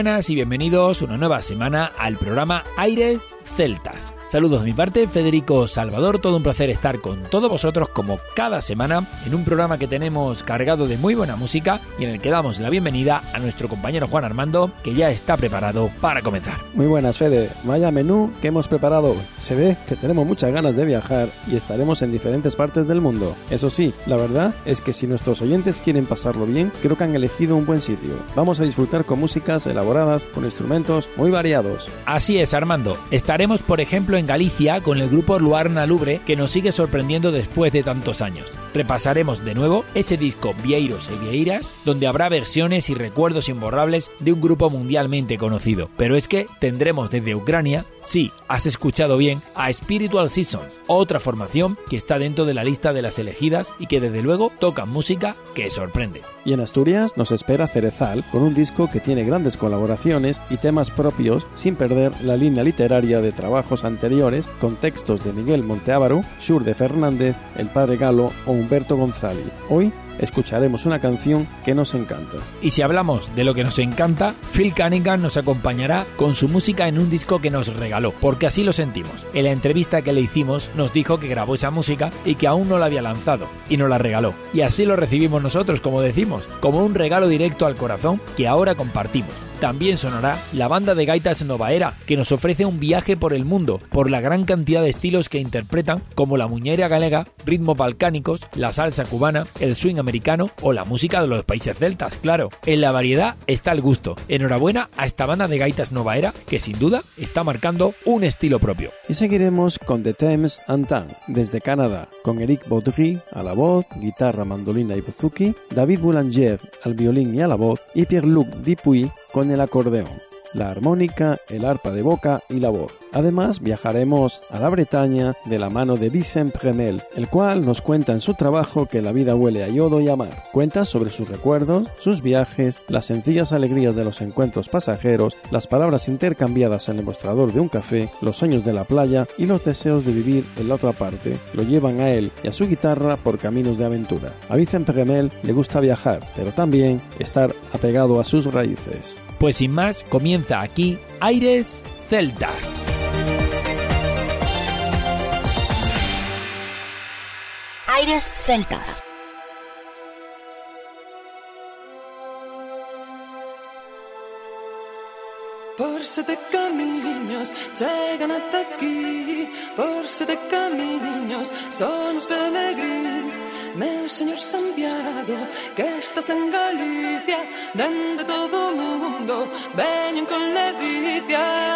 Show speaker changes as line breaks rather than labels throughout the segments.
Buenas y bienvenidos una nueva semana al programa Aires Celtas. Saludos de mi parte, Federico Salvador, todo un placer estar con todos vosotros como cada semana en un programa que tenemos cargado de muy buena música y en el que damos la bienvenida a nuestro compañero Juan Armando, que ya está preparado para comenzar.
Muy buenas, Fede. Vaya menú que hemos preparado. Se ve que tenemos muchas ganas de viajar y estaremos en diferentes partes del mundo. Eso sí, la verdad es que si nuestros oyentes quieren pasarlo bien, creo que han elegido un buen sitio. Vamos a disfrutar con músicas elaboradas, con instrumentos muy variados.
Así es, Armando. Estaremos, por ejemplo, en Galicia con el grupo Luarna Lubre que nos sigue sorprendiendo después de tantos años. Repasaremos de nuevo ese disco Vieiros y Vieiras, donde habrá versiones y recuerdos imborrables de un grupo mundialmente conocido. Pero es que tendremos desde Ucrania, sí, has escuchado bien, a Spiritual Seasons, otra formación que está dentro de la lista de las elegidas y que desde luego tocan música que sorprende.
Y en Asturias nos espera Cerezal con un disco que tiene grandes colaboraciones y temas propios sin perder la línea literaria de trabajos anteriores con textos de Miguel Monteávaro, Shur de Fernández, El Padre Galo o Humberto González. Hoy escucharemos una canción que nos encanta.
Y si hablamos de lo que nos encanta, Phil Cunningham nos acompañará con su música en un disco que nos regaló, porque así lo sentimos. En la entrevista que le hicimos nos dijo que grabó esa música y que aún no la había lanzado, y nos la regaló. Y así lo recibimos nosotros, como decimos, como un regalo directo al corazón que ahora compartimos. También sonará la banda de gaitas Nova Era, que nos ofrece un viaje por el mundo, por la gran cantidad de estilos que interpretan, como la muñeira galega, ritmos balcánicos, la salsa cubana, el swing americano o la música de los países celtas, claro. En la variedad está el gusto. Enhorabuena a esta banda de gaitas Nova Era, que sin duda está marcando un estilo propio.
Y seguiremos con The Thames Antan, desde Canadá, con Eric Baudry a la voz, guitarra, mandolina y buzuki, David Boulanger al violín y a la voz, y Pierre-Luc Dupuy con el acordeón, la armónica, el arpa de boca y la voz. Además, viajaremos a la Bretaña de la mano de Vicent Premel, el cual nos cuenta en su trabajo que la vida huele a yodo y a mar. Cuenta sobre sus recuerdos, sus viajes, las sencillas alegrías de los encuentros pasajeros, las palabras intercambiadas en el mostrador de un café, los sueños de la playa y los deseos de vivir en la otra parte. Lo llevan a él y a su guitarra por caminos de aventura. A Vicent Premel le gusta viajar, pero también estar apegado a sus raíces.
Pues sin más, comienza aquí Aires Celtas.
Aires Celtas.
Por sete camiños chegan ata aquí. Por sete camiños son os pelegríns Meu señor Santiago que estás en Galicia Dende todo o mundo veñen con ledicia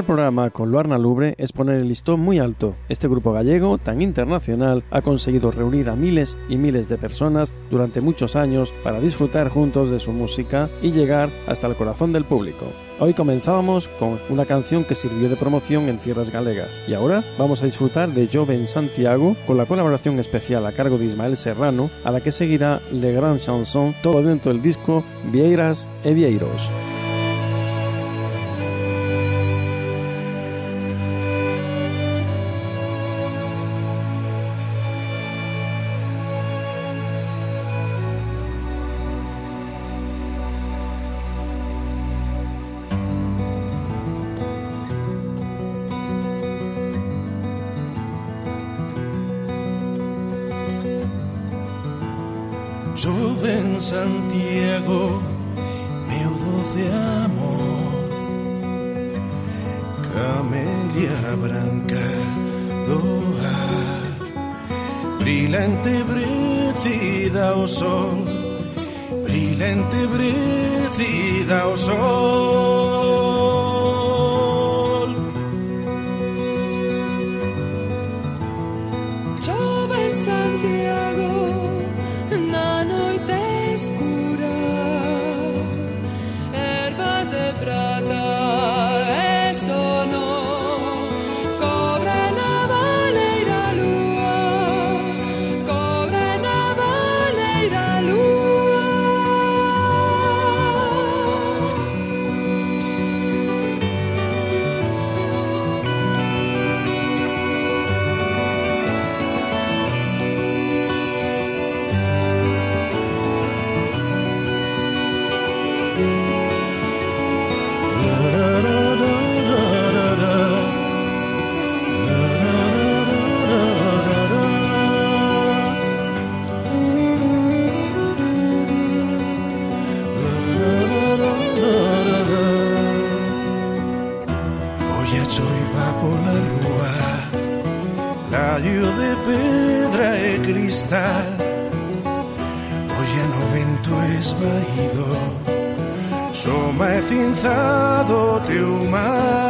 el programa con Luarna Lubre es poner el listón muy alto. Este grupo gallego, tan internacional, ha conseguido reunir a miles y miles de personas durante muchos años para disfrutar juntos de su música y llegar hasta el corazón del público. Hoy comenzábamos con una canción que sirvió de promoción en tierras galegas y ahora vamos a disfrutar de Joven Santiago con la colaboración especial a cargo de Ismael Serrano a la que seguirá Le Grand Chanson todo dentro del disco Vieiras e Vieiros.
Joven Santiago, meu doce amor. Camelia branca do ar Brilante brecida ao sol. Brilante brecida ao sol cantar Oye no vento esvaído Soma e cinzado teu mar.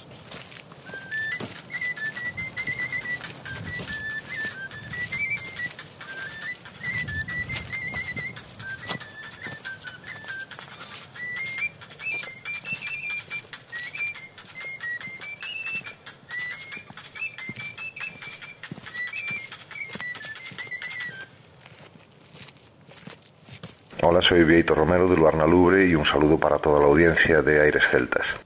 Soy Vieito Romero de Luarna Lubre y un saludo para toda la audiencia de Aires Celtas.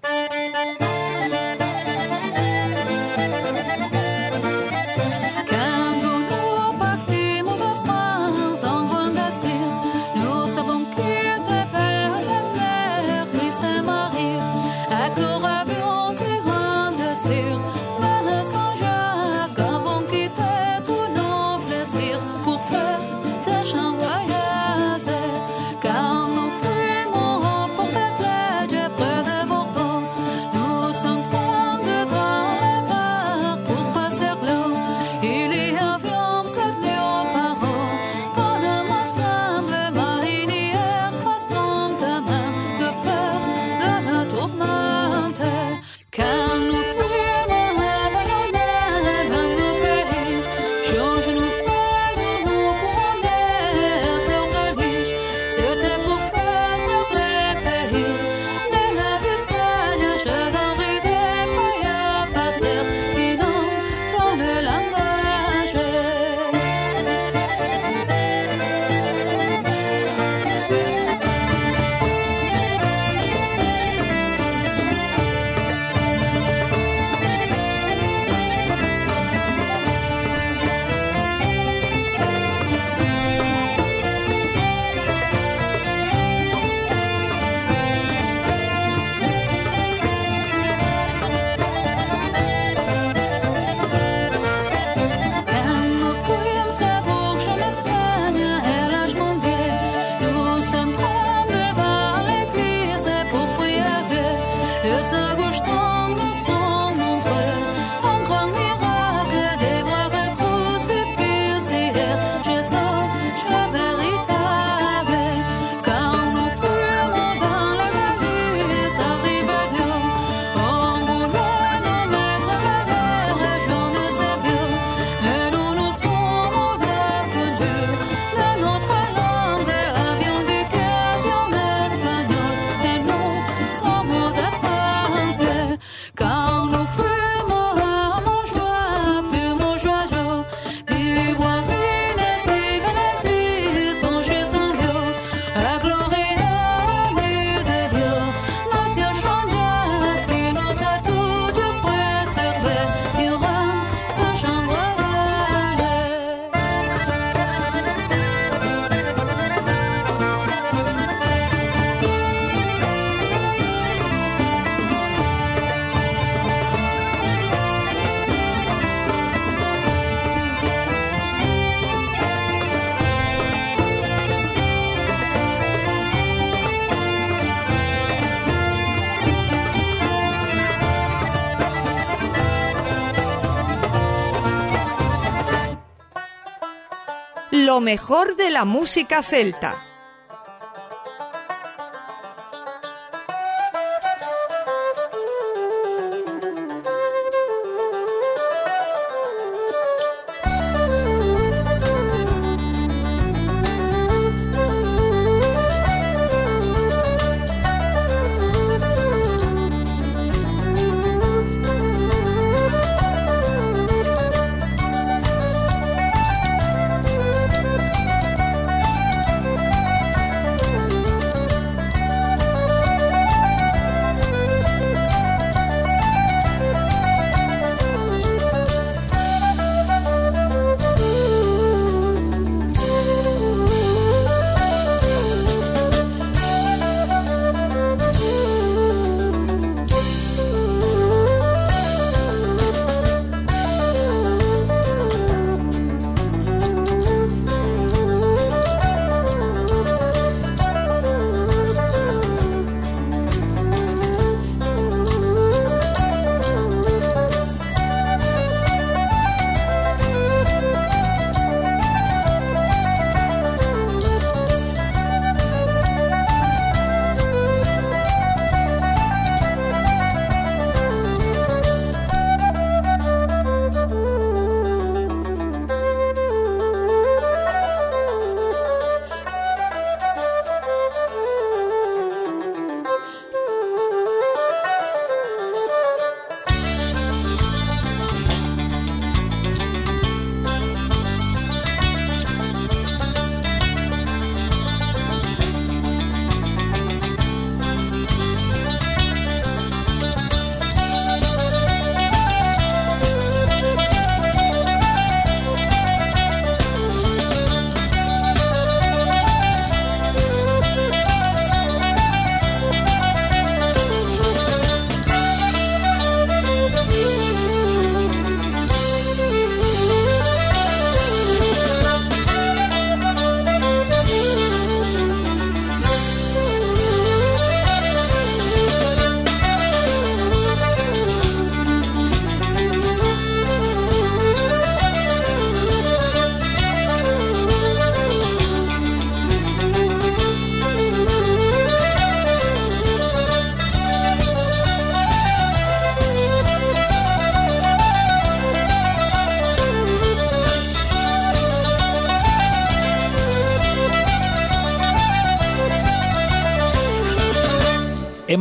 Mejor de la música celta.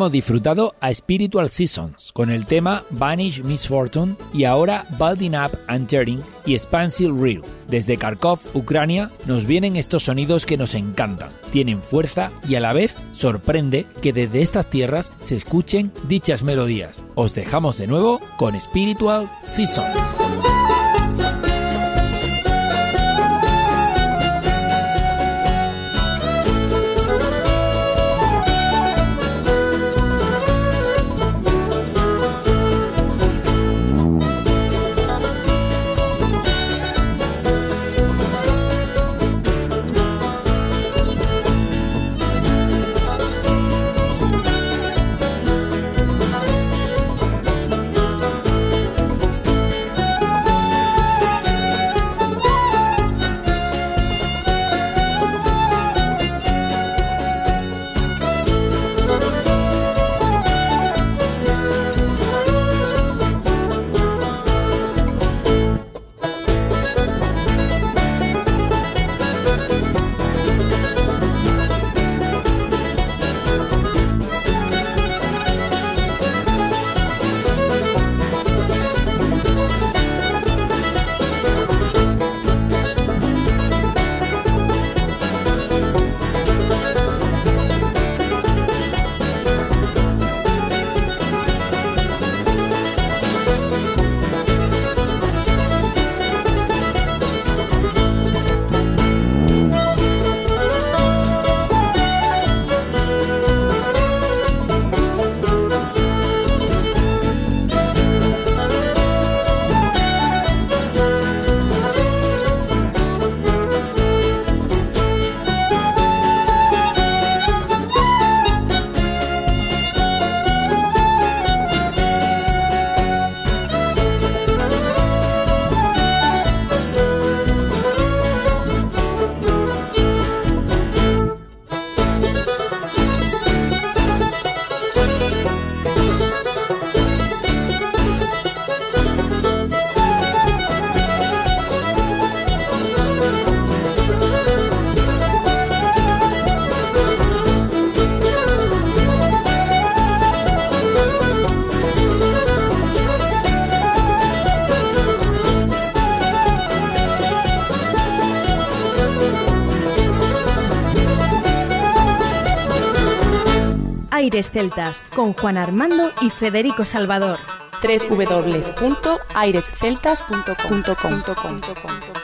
Hemos disfrutado a Spiritual Seasons con el tema Vanish Misfortune y ahora Balding Up and Tearing y Expansive Real. Desde Kharkov, Ucrania, nos vienen estos sonidos que nos encantan. Tienen fuerza y a la vez sorprende que desde estas tierras se escuchen dichas melodías. Os dejamos de nuevo con Spiritual Seasons.
Aires Celtas con Juan Armando y Federico Salvador.
www.airesceltas.com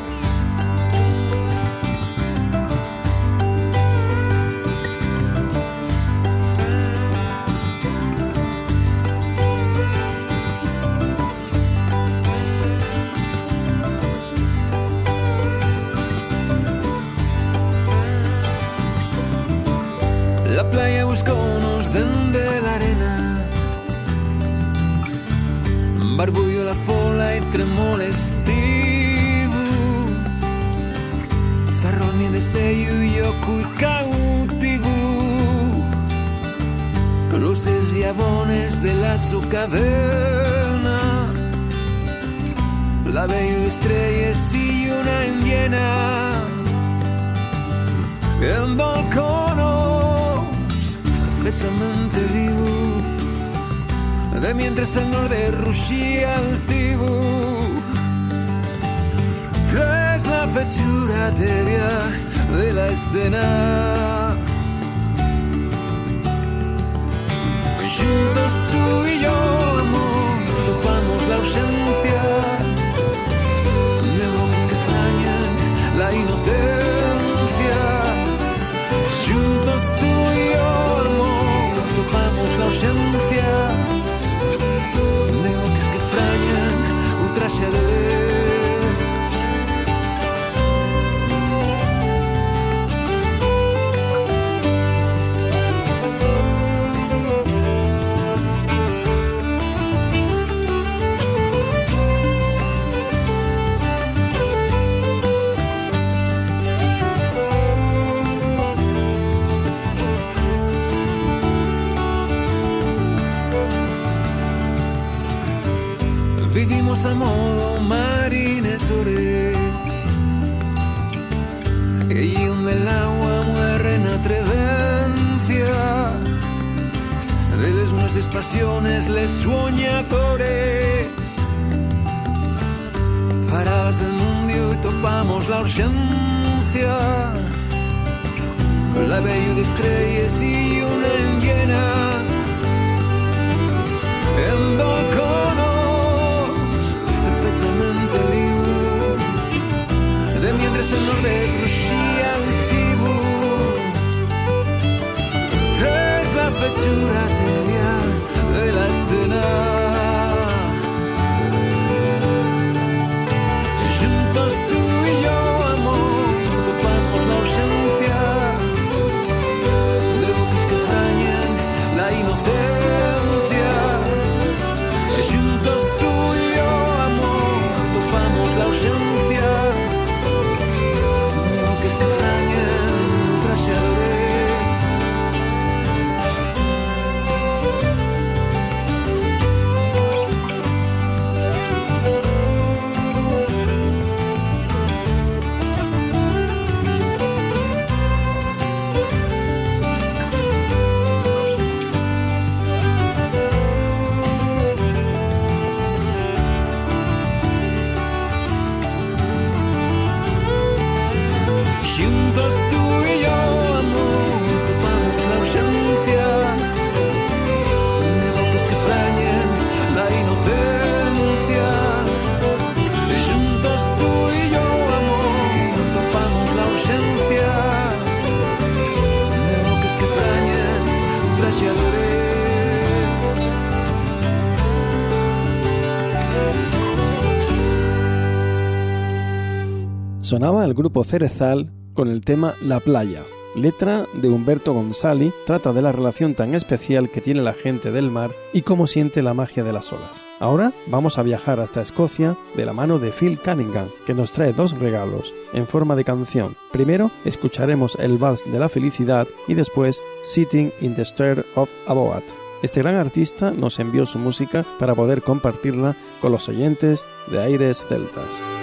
Sonaba el grupo Cerezal con el tema La playa. Letra de Humberto González trata de la relación tan especial que tiene la gente del mar y cómo siente la magia de las olas. Ahora vamos a viajar hasta Escocia de la mano de Phil Cunningham, que nos trae dos regalos en forma de canción. Primero escucharemos el Vals de la Felicidad y después Sitting in the Stair of Aboat. Este gran artista nos envió su música para poder compartirla con los oyentes de Aires Celtas.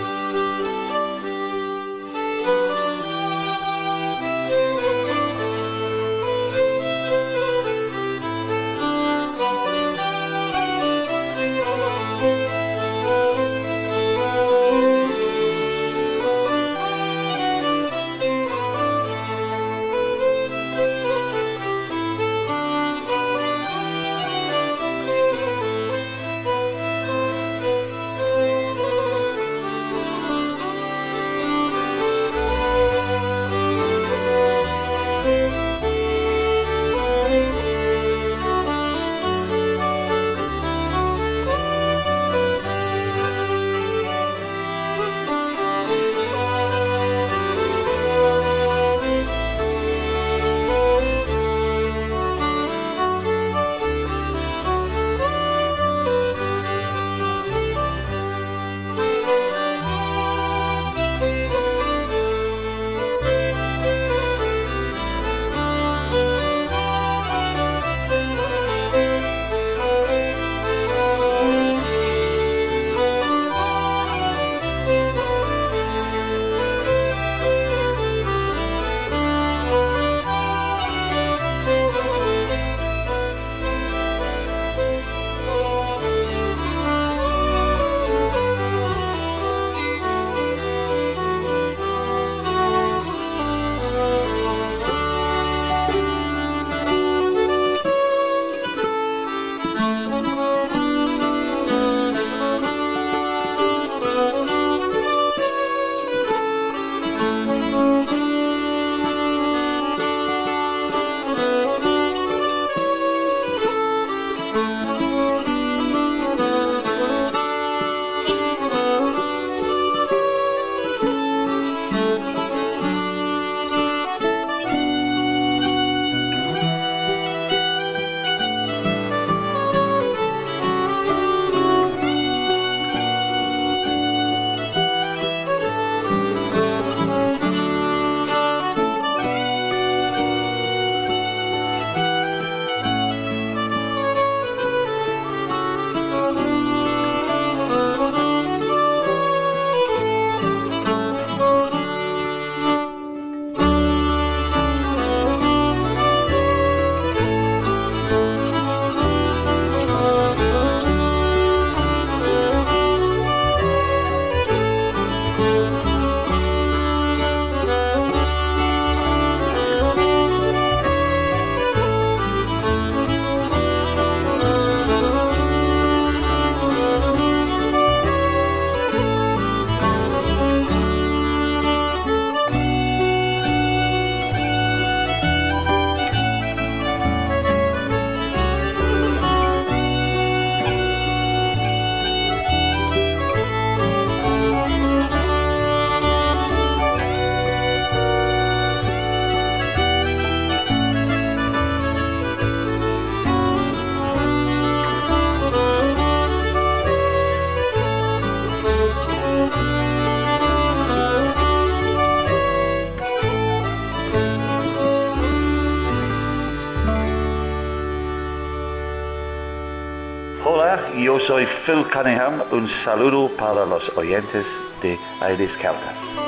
Un saludo para los oyentes de Aires Celtas.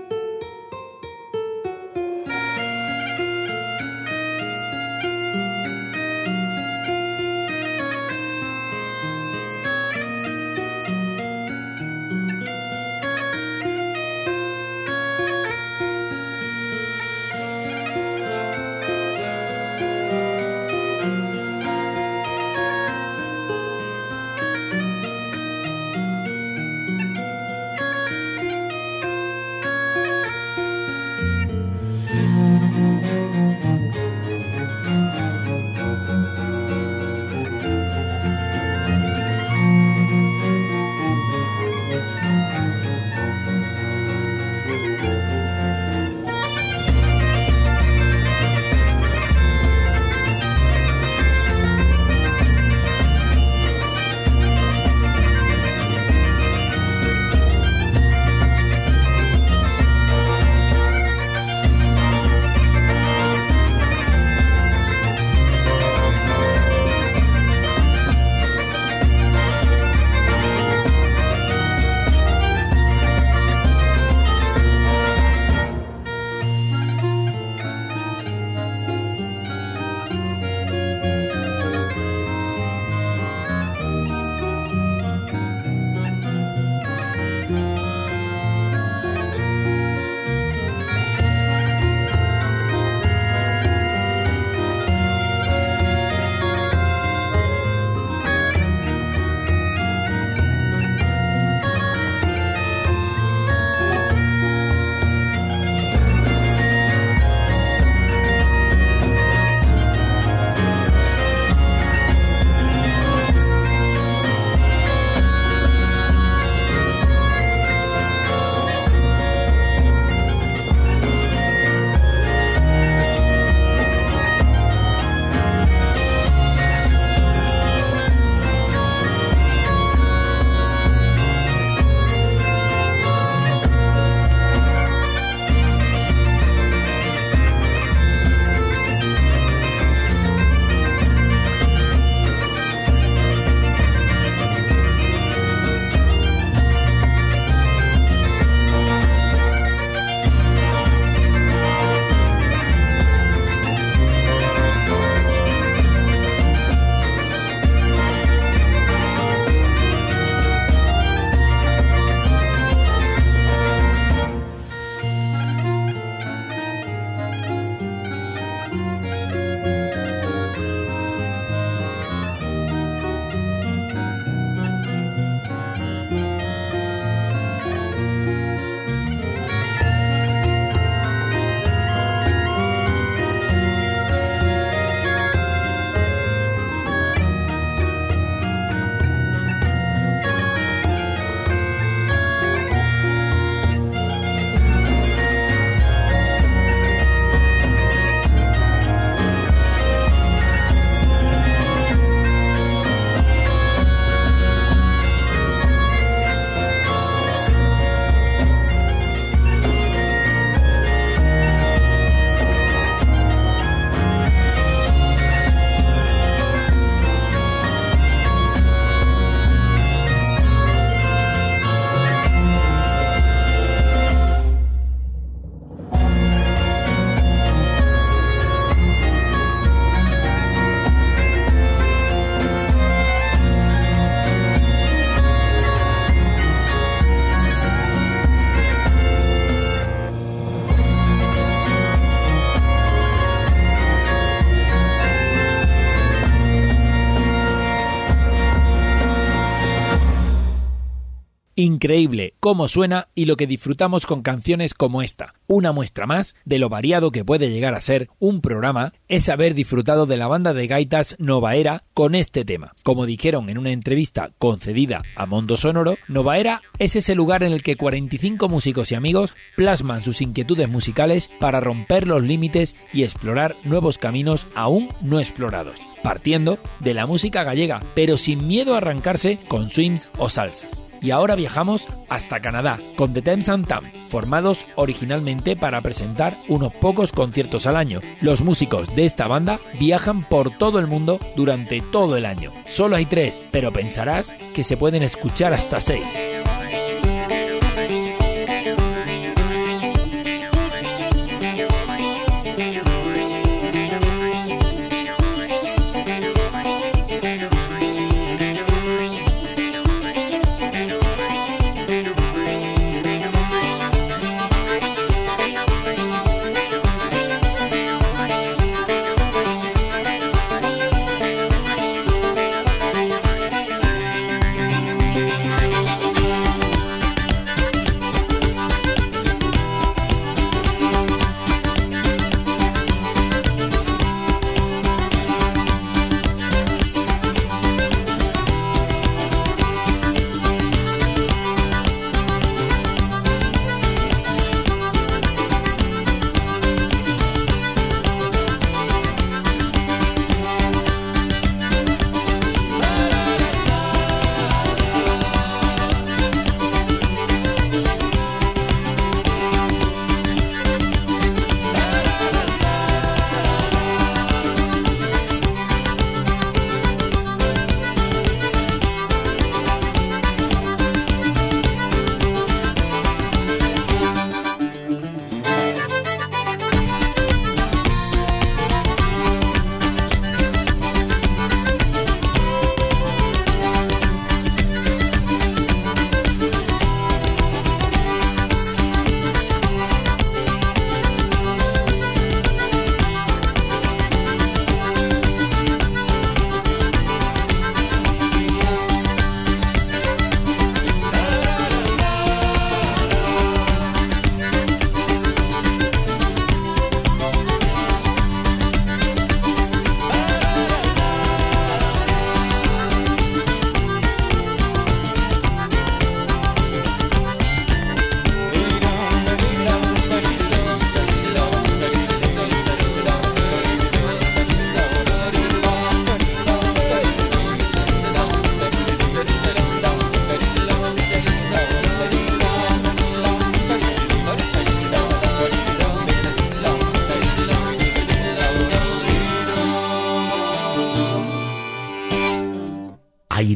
Increíble cómo suena y lo que disfrutamos con canciones como esta. Una muestra más de lo variado que puede llegar a ser un programa es haber disfrutado de la banda de gaitas Novaera con este tema. Como dijeron en una entrevista concedida a Mondo Sonoro, Novaera es ese lugar en el que 45 músicos y amigos plasman sus inquietudes musicales para romper los límites y explorar nuevos caminos aún no explorados partiendo de la música gallega, pero sin miedo a arrancarse con swings o salsas. Y ahora viajamos hasta Canadá con The Thames and Tam, formados originalmente para presentar unos pocos conciertos al año. Los músicos de esta banda viajan por todo el mundo durante todo el año. Solo hay tres, pero pensarás que se pueden escuchar hasta seis.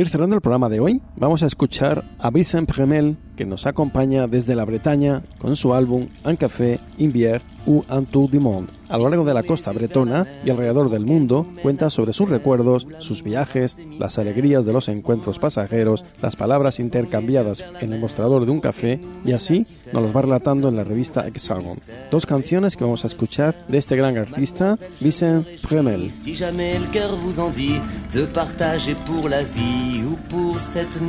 Ir cerrando el programa de hoy, vamos a escuchar a Vincent Premel, que nos acompaña desde la Bretaña con su álbum Un café, in bière ou un tour du monde a lo largo de la costa bretona y alrededor del mundo, cuenta sobre sus recuerdos, sus viajes, las alegrías de los encuentros pasajeros, las palabras intercambiadas en el mostrador de un café y así nos los va relatando en la revista Hexagon. Dos canciones que vamos a escuchar de este gran artista, Vincent Premel.
Si jamais cœur vous en dit de partager pour la vie ou pour cette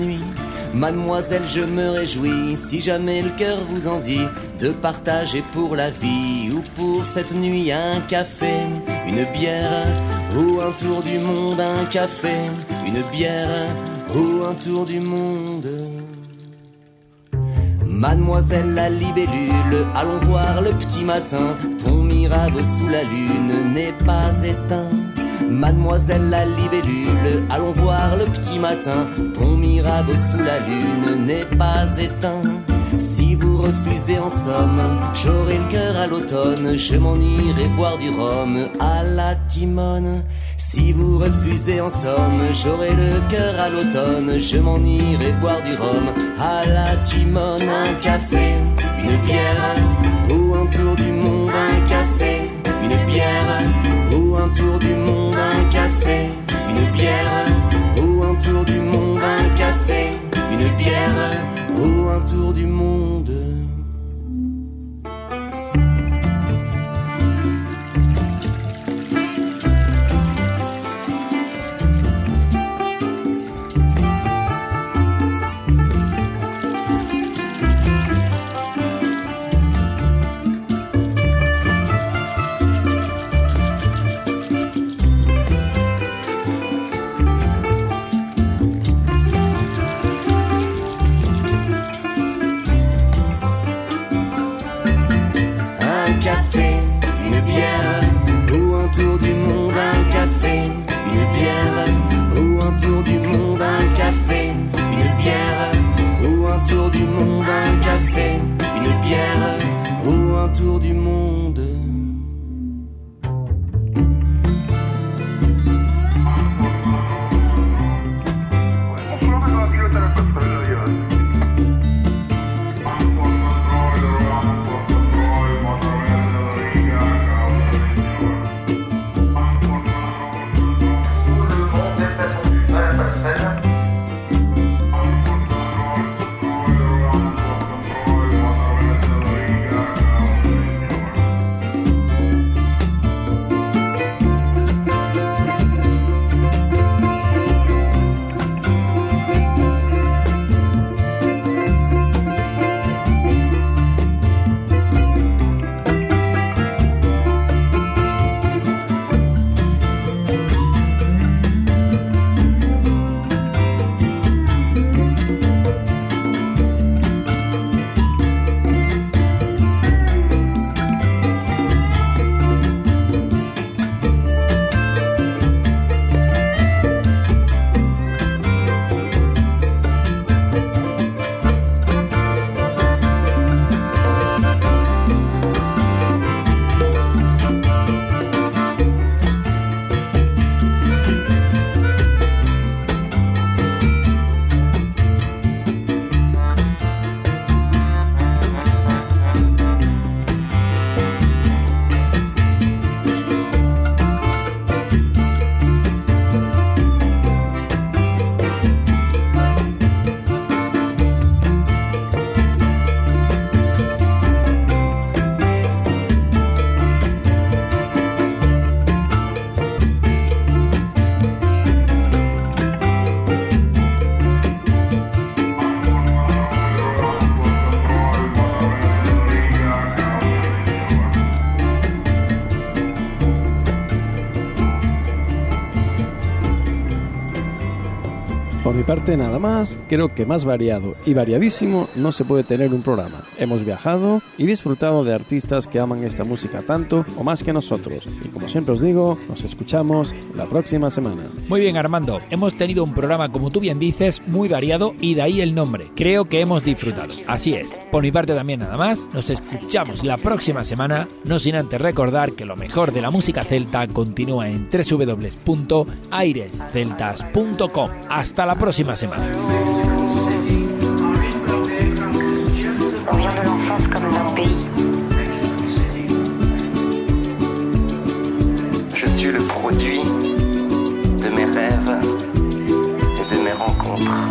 mademoiselle, je me réjouis. Si jamais le cœur vous en dit de partager pour la vie ou pour cette nuit, un café, une bière ou un tour du monde, un café, une bière ou un tour du monde. Mademoiselle la libellule, allons voir le petit matin, ton Mirabeau sous la lune n'est pas éteint. Mademoiselle la libellule, allons voir le petit matin, ton Mirabeau sous la lune n'est pas éteint. Si vous refusez en somme, j'aurai le cœur à l'automne, je m'en irai boire du rhum à la timone. Si vous refusez en somme, j'aurai le cœur à l'automne, je m'en irai boire du rhum à la timone. Un café, une bière, ou un tour du monde, un café, une bière, ou un tour du monde, café, une bière, ou un tour du monde, un café, une bière, ou un tour du monde. Ou un tour du monde.
Parte nada más, creo que más variado y variadísimo no se puede tener un programa. Hemos viajado y disfrutado de artistas que aman esta música tanto o más que nosotros. Y como siempre os digo, nos escuchamos la próxima semana.
Muy bien Armando, hemos tenido un programa como tú bien dices, muy variado y de ahí el nombre. Creo que hemos disfrutado. Así es. Por mi parte también nada más, nos escuchamos la próxima semana, no sin antes recordar que lo mejor de la música celta continúa en www.airesceltas.com. Hasta la la próxima semana.
Je suis le produit de mes rêves et de mes rencontres.